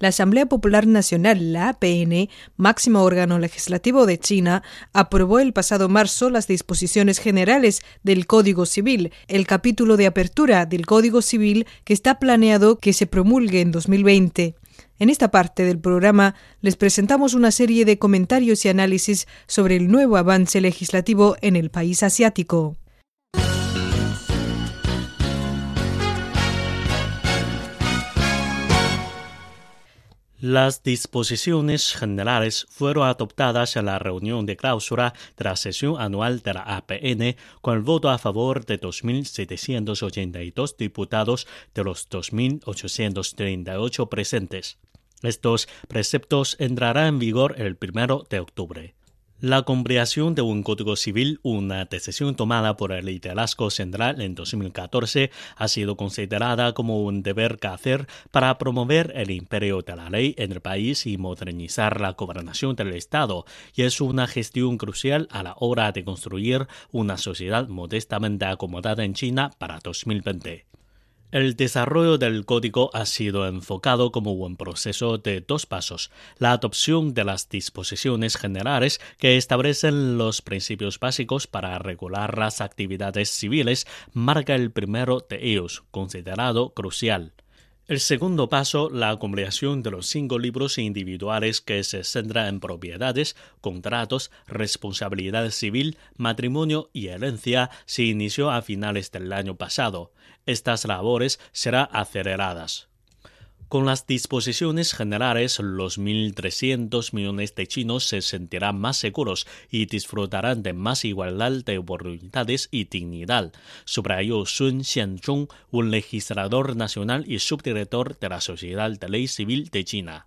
La Asamblea Popular Nacional, la APN, máximo órgano legislativo de China, aprobó el pasado marzo las disposiciones generales del Código Civil, el capítulo de apertura del Código Civil que está planeado que se promulgue en 2020. En esta parte del programa les presentamos una serie de comentarios y análisis sobre el nuevo avance legislativo en el país asiático. Las disposiciones generales fueron adoptadas en la reunión de clausura de la sesión anual de la APN con el voto a favor de 2.782 diputados de los 2.838 presentes. Estos preceptos entrarán en vigor el primero de octubre. La compilación de un código civil, una decisión tomada por el liderazgo central en 2014, ha sido considerada como un deber que hacer para promover el imperio de la ley en el país y modernizar la gobernación del Estado, y es una gestión crucial a la hora de construir una sociedad modestamente acomodada en China para 2020. El desarrollo del código ha sido enfocado como un proceso de dos pasos. La adopción de las disposiciones generales que establecen los principios básicos para regular las actividades civiles marca el primero de ellos, considerado crucial. El segundo paso, la compleación de los cinco libros individuales que se centra en propiedades, contratos, responsabilidad civil, matrimonio y herencia, se inició a finales del año pasado. Estas labores serán aceleradas. Con las disposiciones generales, los 1.300 millones de chinos se sentirán más seguros y disfrutarán de más igualdad de oportunidades y dignidad, subrayó Sun Xianzhong, un legislador nacional y subdirector de la Sociedad de Ley Civil de China.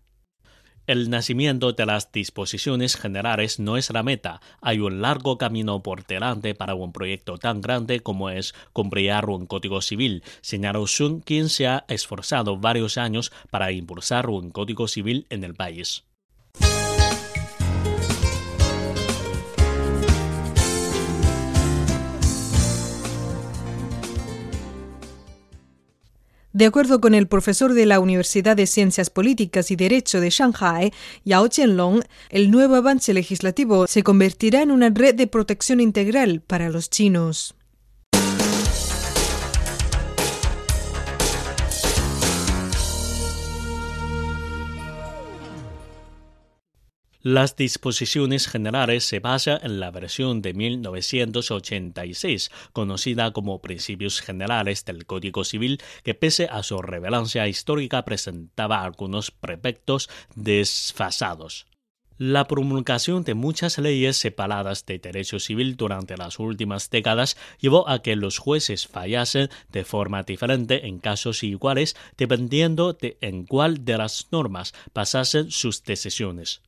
El nacimiento de las disposiciones generales no es la meta. Hay un largo camino por delante para un proyecto tan grande como es comprar un código civil, señaló Sun, quien se ha esforzado varios años para impulsar un código civil en el país. De acuerdo con el profesor de la Universidad de Ciencias Políticas y Derecho de Shanghai, Yao Qianlong, el nuevo avance legislativo se convertirá en una red de protección integral para los chinos. Las disposiciones generales se basan en la versión de 1986, conocida como Principios Generales del Código Civil, que pese a su relevancia histórica presentaba algunos prefectos desfasados. La promulgación de muchas leyes separadas de derecho civil durante las últimas décadas llevó a que los jueces fallasen de forma diferente en casos iguales dependiendo de en cuál de las normas pasasen sus decisiones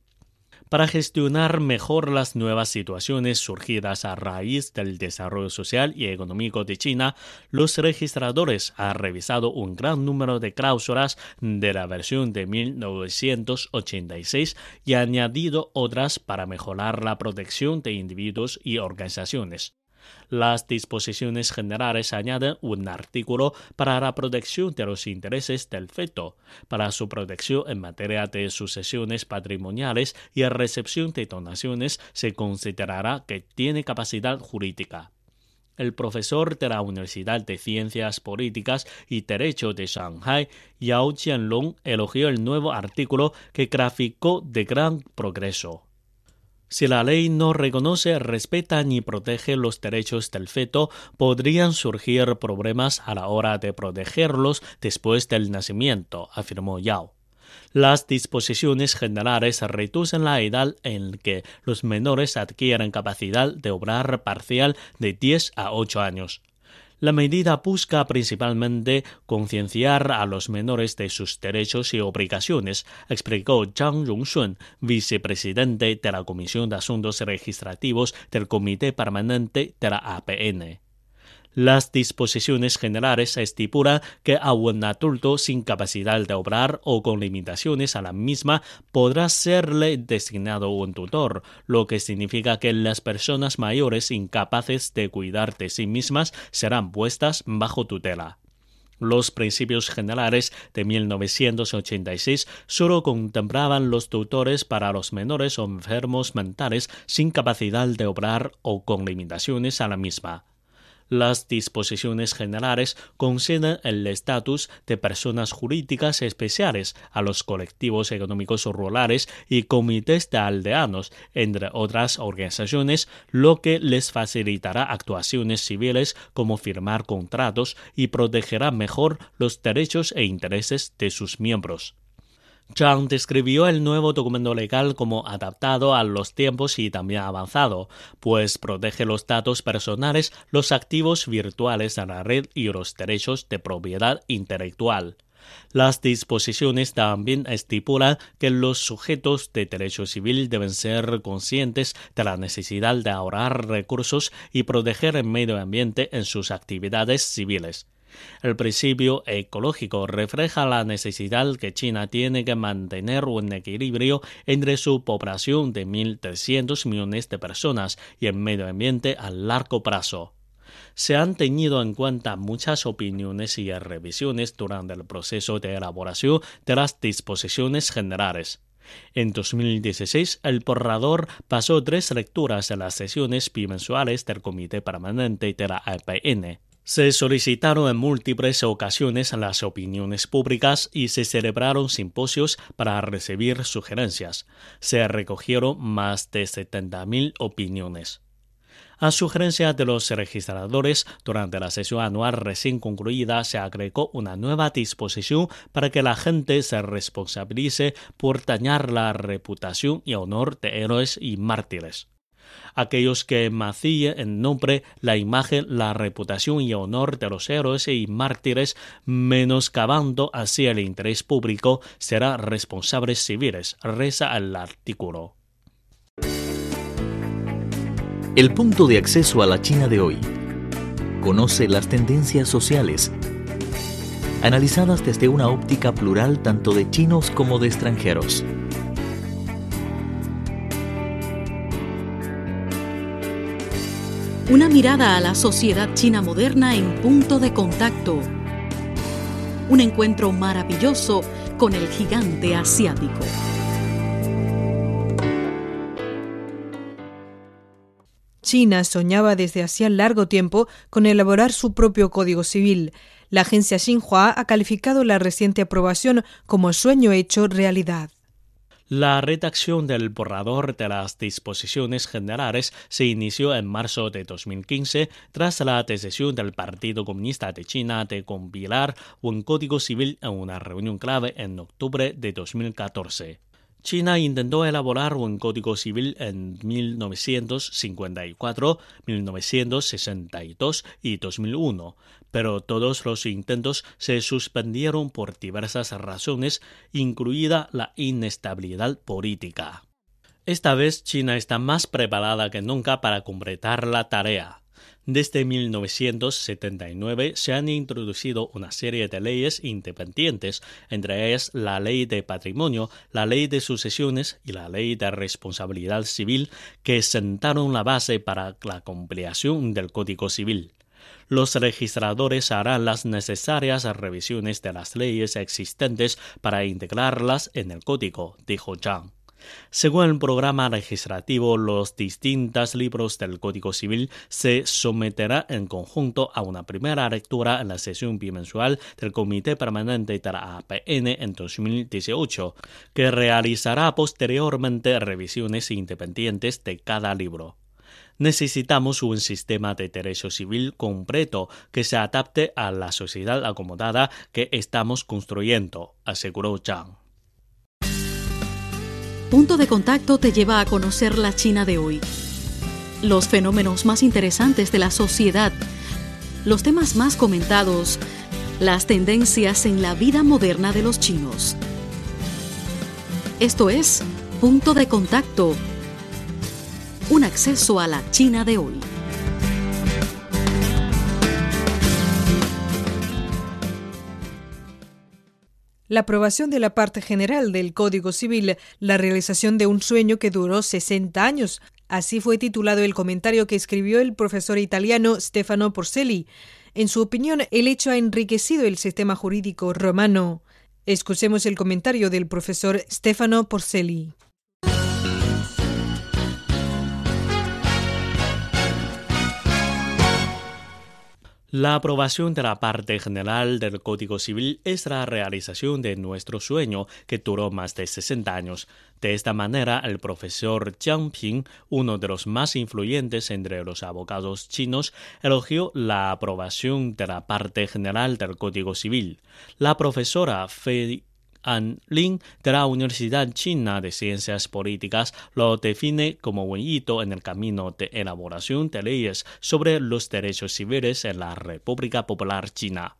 para gestionar mejor las nuevas situaciones surgidas a raíz del desarrollo social y económico de China, los registradores han revisado un gran número de cláusulas de la versión de 1986 y añadido otras para mejorar la protección de individuos y organizaciones. Las disposiciones generales añaden un artículo para la protección de los intereses del feto, para su protección en materia de sucesiones patrimoniales y recepción de donaciones se considerará que tiene capacidad jurídica el profesor de la Universidad de Ciencias Políticas y Derecho de Shanghai, Yao Qianlong, elogió el nuevo artículo que graficó de gran progreso. Si la ley no reconoce, respeta ni protege los derechos del feto, podrían surgir problemas a la hora de protegerlos después del nacimiento, afirmó Yao. Las disposiciones generales reducen la edad en que los menores adquieren capacidad de obrar parcial de 10 a 8 años. La medida busca principalmente concienciar a los menores de sus derechos y obligaciones, explicó Zhang Rongshun, vicepresidente de la Comisión de Asuntos Legislativos del Comité Permanente de la APN. Las disposiciones generales estipulan que a un adulto sin capacidad de obrar o con limitaciones a la misma podrá serle designado un tutor, lo que significa que las personas mayores incapaces de cuidar de sí mismas serán puestas bajo tutela. Los principios generales de 1986 solo contemplaban los tutores para los menores o enfermos mentales sin capacidad de obrar o con limitaciones a la misma. Las disposiciones generales conceden el estatus de personas jurídicas especiales a los colectivos económicos rurales y comités de aldeanos, entre otras organizaciones, lo que les facilitará actuaciones civiles como firmar contratos y protegerá mejor los derechos e intereses de sus miembros. Chang describió el nuevo documento legal como adaptado a los tiempos y también avanzado, pues protege los datos personales, los activos virtuales de la red y los derechos de propiedad intelectual. Las disposiciones también estipulan que los sujetos de derecho civil deben ser conscientes de la necesidad de ahorrar recursos y proteger el medio ambiente en sus actividades civiles. El principio ecológico refleja la necesidad que China tiene que mantener un equilibrio entre su población de 1.300 millones de personas y el medio ambiente a largo plazo se han tenido en cuenta muchas opiniones y revisiones durante el proceso de elaboración de las disposiciones generales. En 2016, el borrador pasó tres lecturas en las sesiones bimensuales del Comité Permanente de la APN. Se solicitaron en múltiples ocasiones las opiniones públicas y se celebraron simposios para recibir sugerencias. Se recogieron más de 70.000 opiniones. A sugerencia de los registradores, durante la sesión anual recién concluida se agregó una nueva disposición para que la gente se responsabilice por dañar la reputación y honor de héroes y mártires aquellos que macillen en nombre, la imagen, la reputación y honor de los héroes y mártires, menoscabando así el interés público, serán responsables civiles, reza el artículo. El punto de acceso a la China de hoy. Conoce las tendencias sociales, analizadas desde una óptica plural tanto de chinos como de extranjeros. Una mirada a la sociedad china moderna en punto de contacto. Un encuentro maravilloso con el gigante asiático. China soñaba desde hacía largo tiempo con elaborar su propio código civil. La agencia Xinhua ha calificado la reciente aprobación como sueño hecho realidad. La redacción del borrador de las disposiciones generales se inició en marzo de 2015 tras la decisión del Partido Comunista de China de compilar un código civil en una reunión clave en octubre de 2014. China intentó elaborar un código civil en 1954, 1962 y 2001, pero todos los intentos se suspendieron por diversas razones, incluida la inestabilidad política. Esta vez China está más preparada que nunca para completar la tarea. Desde 1979 se han introducido una serie de leyes independientes, entre ellas la ley de patrimonio, la ley de sucesiones y la ley de responsabilidad civil, que sentaron la base para la compleación del Código Civil. Los registradores harán las necesarias revisiones de las leyes existentes para integrarlas en el código, dijo Zhang. Según el programa legislativo, los distintos libros del Código Civil se someterán en conjunto a una primera lectura en la sesión bimensual del Comité Permanente de la APN en 2018, que realizará posteriormente revisiones independientes de cada libro. Necesitamos un sistema de derecho civil completo que se adapte a la sociedad acomodada que estamos construyendo, aseguró Zhang. Punto de Contacto te lleva a conocer la China de hoy. Los fenómenos más interesantes de la sociedad, los temas más comentados, las tendencias en la vida moderna de los chinos. Esto es Punto de Contacto, un acceso a la China de hoy. La aprobación de la parte general del Código Civil, la realización de un sueño que duró 60 años. Así fue titulado el comentario que escribió el profesor italiano Stefano Porcelli. En su opinión, el hecho ha enriquecido el sistema jurídico romano. Escuchemos el comentario del profesor Stefano Porcelli. La aprobación de la parte general del Código Civil es la realización de nuestro sueño que duró más de 60 años. De esta manera, el profesor Jiang Ping, uno de los más influyentes entre los abogados chinos, elogió la aprobación de la parte general del Código Civil. La profesora Fei An Lin de la Universidad China de Ciencias Políticas lo define como un hito en el camino de elaboración de leyes sobre los derechos civiles en la República Popular China.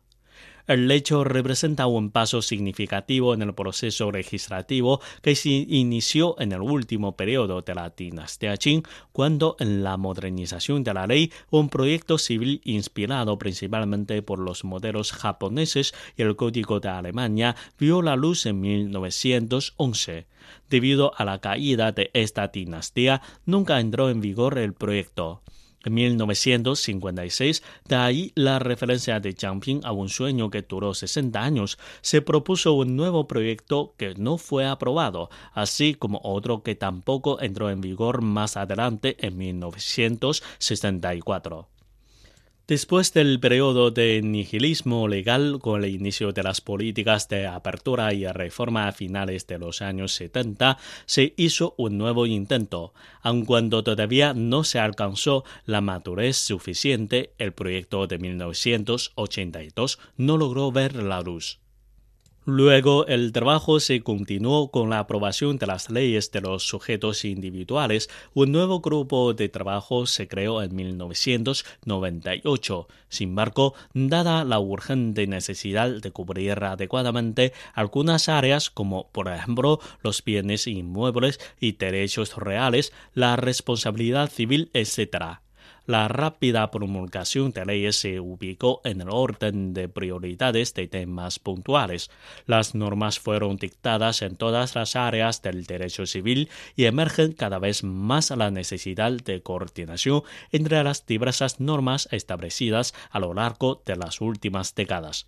El hecho representa un paso significativo en el proceso legislativo que se inició en el último periodo de la dinastía Qing, cuando en la modernización de la ley, un proyecto civil inspirado principalmente por los modelos japoneses y el Código de Alemania vio la luz en 1911. Debido a la caída de esta dinastía, nunca entró en vigor el proyecto. En 1956, de ahí la referencia de Ping a un sueño que duró 60 años, se propuso un nuevo proyecto que no fue aprobado, así como otro que tampoco entró en vigor más adelante en 1964. Después del periodo de nihilismo legal con el inicio de las políticas de apertura y reforma a finales de los años 70, se hizo un nuevo intento. Aun cuando todavía no se alcanzó la madurez suficiente, el proyecto de 1982 no logró ver la luz. Luego, el trabajo se continuó con la aprobación de las leyes de los sujetos individuales. Un nuevo grupo de trabajo se creó en 1998. Sin embargo, dada la urgente necesidad de cubrir adecuadamente algunas áreas como, por ejemplo, los bienes inmuebles y derechos reales, la responsabilidad civil, etc., la rápida promulgación de leyes se ubicó en el orden de prioridades de temas puntuales. Las normas fueron dictadas en todas las áreas del derecho civil y emergen cada vez más la necesidad de coordinación entre las diversas normas establecidas a lo largo de las últimas décadas.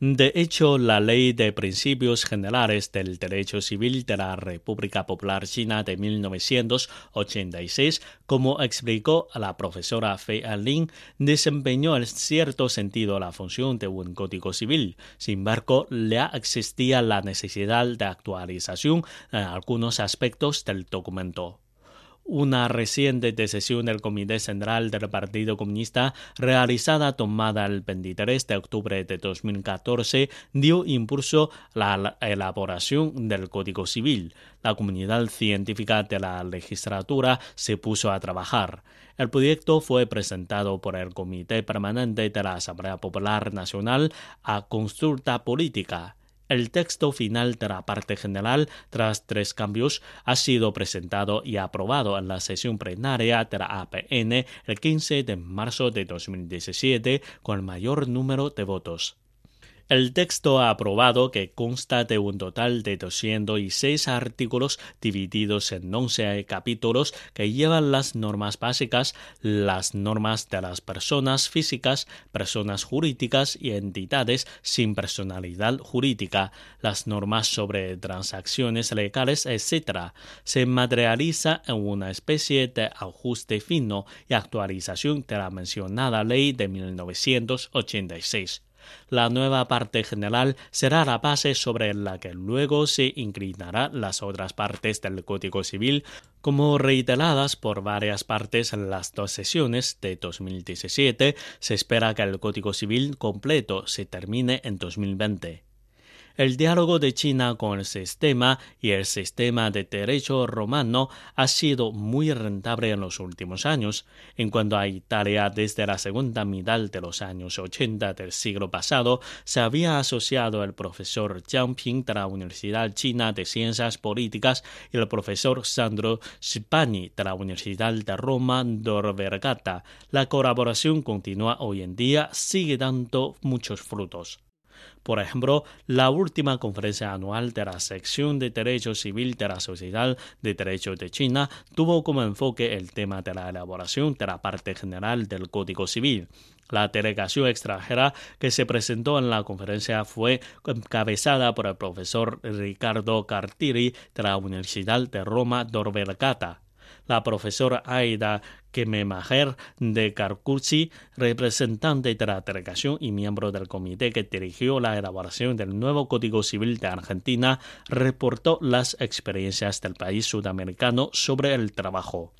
De hecho, la Ley de Principios Generales del Derecho Civil de la República Popular China de 1986, como explicó la profesora Fei Lin, desempeñó en cierto sentido la función de un código civil. Sin embargo, ya existía la necesidad de actualización en algunos aspectos del documento. Una reciente decisión del Comité Central del Partido Comunista, realizada tomada el 23 de octubre de 2014, dio impulso a la elaboración del Código Civil. La comunidad científica de la legislatura se puso a trabajar. El proyecto fue presentado por el Comité Permanente de la Asamblea Popular Nacional a consulta política. El texto final de la parte general, tras tres cambios, ha sido presentado y aprobado en la sesión plenaria de la APN el 15 de marzo de 2017 con el mayor número de votos. El texto aprobado, que consta de un total de 206 artículos divididos en 11 capítulos que llevan las normas básicas, las normas de las personas físicas, personas jurídicas y entidades sin personalidad jurídica, las normas sobre transacciones legales, etc., se materializa en una especie de ajuste fino y actualización de la mencionada ley de 1986. La nueva parte general será la base sobre la que luego se inclinarán las otras partes del Código Civil, como reiteradas por varias partes en las dos sesiones de 2017, se espera que el Código Civil completo se termine en 2020. El diálogo de China con el sistema y el sistema de derecho romano ha sido muy rentable en los últimos años. En cuanto a Italia, desde la segunda mitad de los años 80 del siglo pasado, se había asociado el profesor Jiang Ping de la Universidad China de Ciencias Políticas y el profesor Sandro Spani de la Universidad de Roma Dor Vergata. La colaboración continúa hoy en día, sigue dando muchos frutos. Por ejemplo, la última conferencia anual de la sección de Derecho Civil de la Sociedad de Derecho de China tuvo como enfoque el tema de la elaboración de la parte general del Código Civil. La delegación extranjera que se presentó en la conferencia fue encabezada por el profesor Ricardo Cartiri de la Universidad de Roma Tor Vergata la profesora Aida Kememajer de Carcucci, representante de la delegación y miembro del comité que dirigió la elaboración del nuevo Código Civil de Argentina, reportó las experiencias del país sudamericano sobre el trabajo.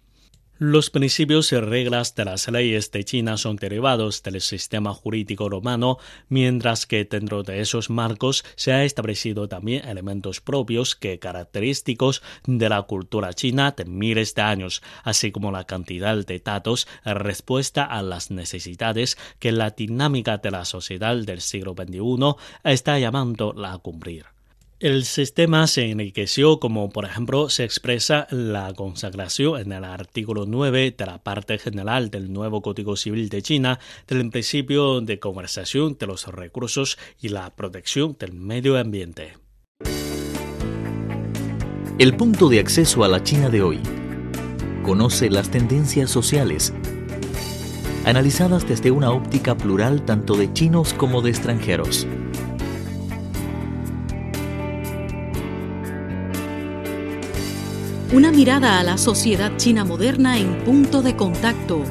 Los principios y reglas de las leyes de China son derivados del sistema jurídico romano, mientras que dentro de esos marcos se han establecido también elementos propios que característicos de la cultura china de miles de años, así como la cantidad de datos en respuesta a las necesidades que la dinámica de la sociedad del siglo XXI está llamando a cumplir. El sistema se enriqueció como por ejemplo se expresa la consagración en el artículo 9 de la parte general del nuevo Código Civil de China del principio de conversación de los recursos y la protección del medio ambiente. El punto de acceso a la China de hoy. Conoce las tendencias sociales analizadas desde una óptica plural tanto de chinos como de extranjeros. Una mirada a la sociedad china moderna en punto de contacto.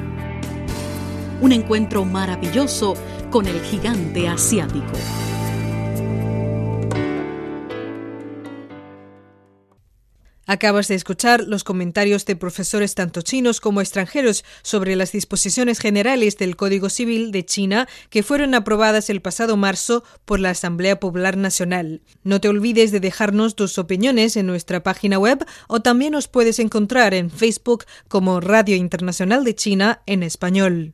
Un encuentro maravilloso con el gigante asiático. Acabas de escuchar los comentarios de profesores tanto chinos como extranjeros sobre las disposiciones generales del Código Civil de China que fueron aprobadas el pasado marzo por la Asamblea Popular Nacional. No te olvides de dejarnos tus opiniones en nuestra página web o también nos puedes encontrar en Facebook como Radio Internacional de China en español.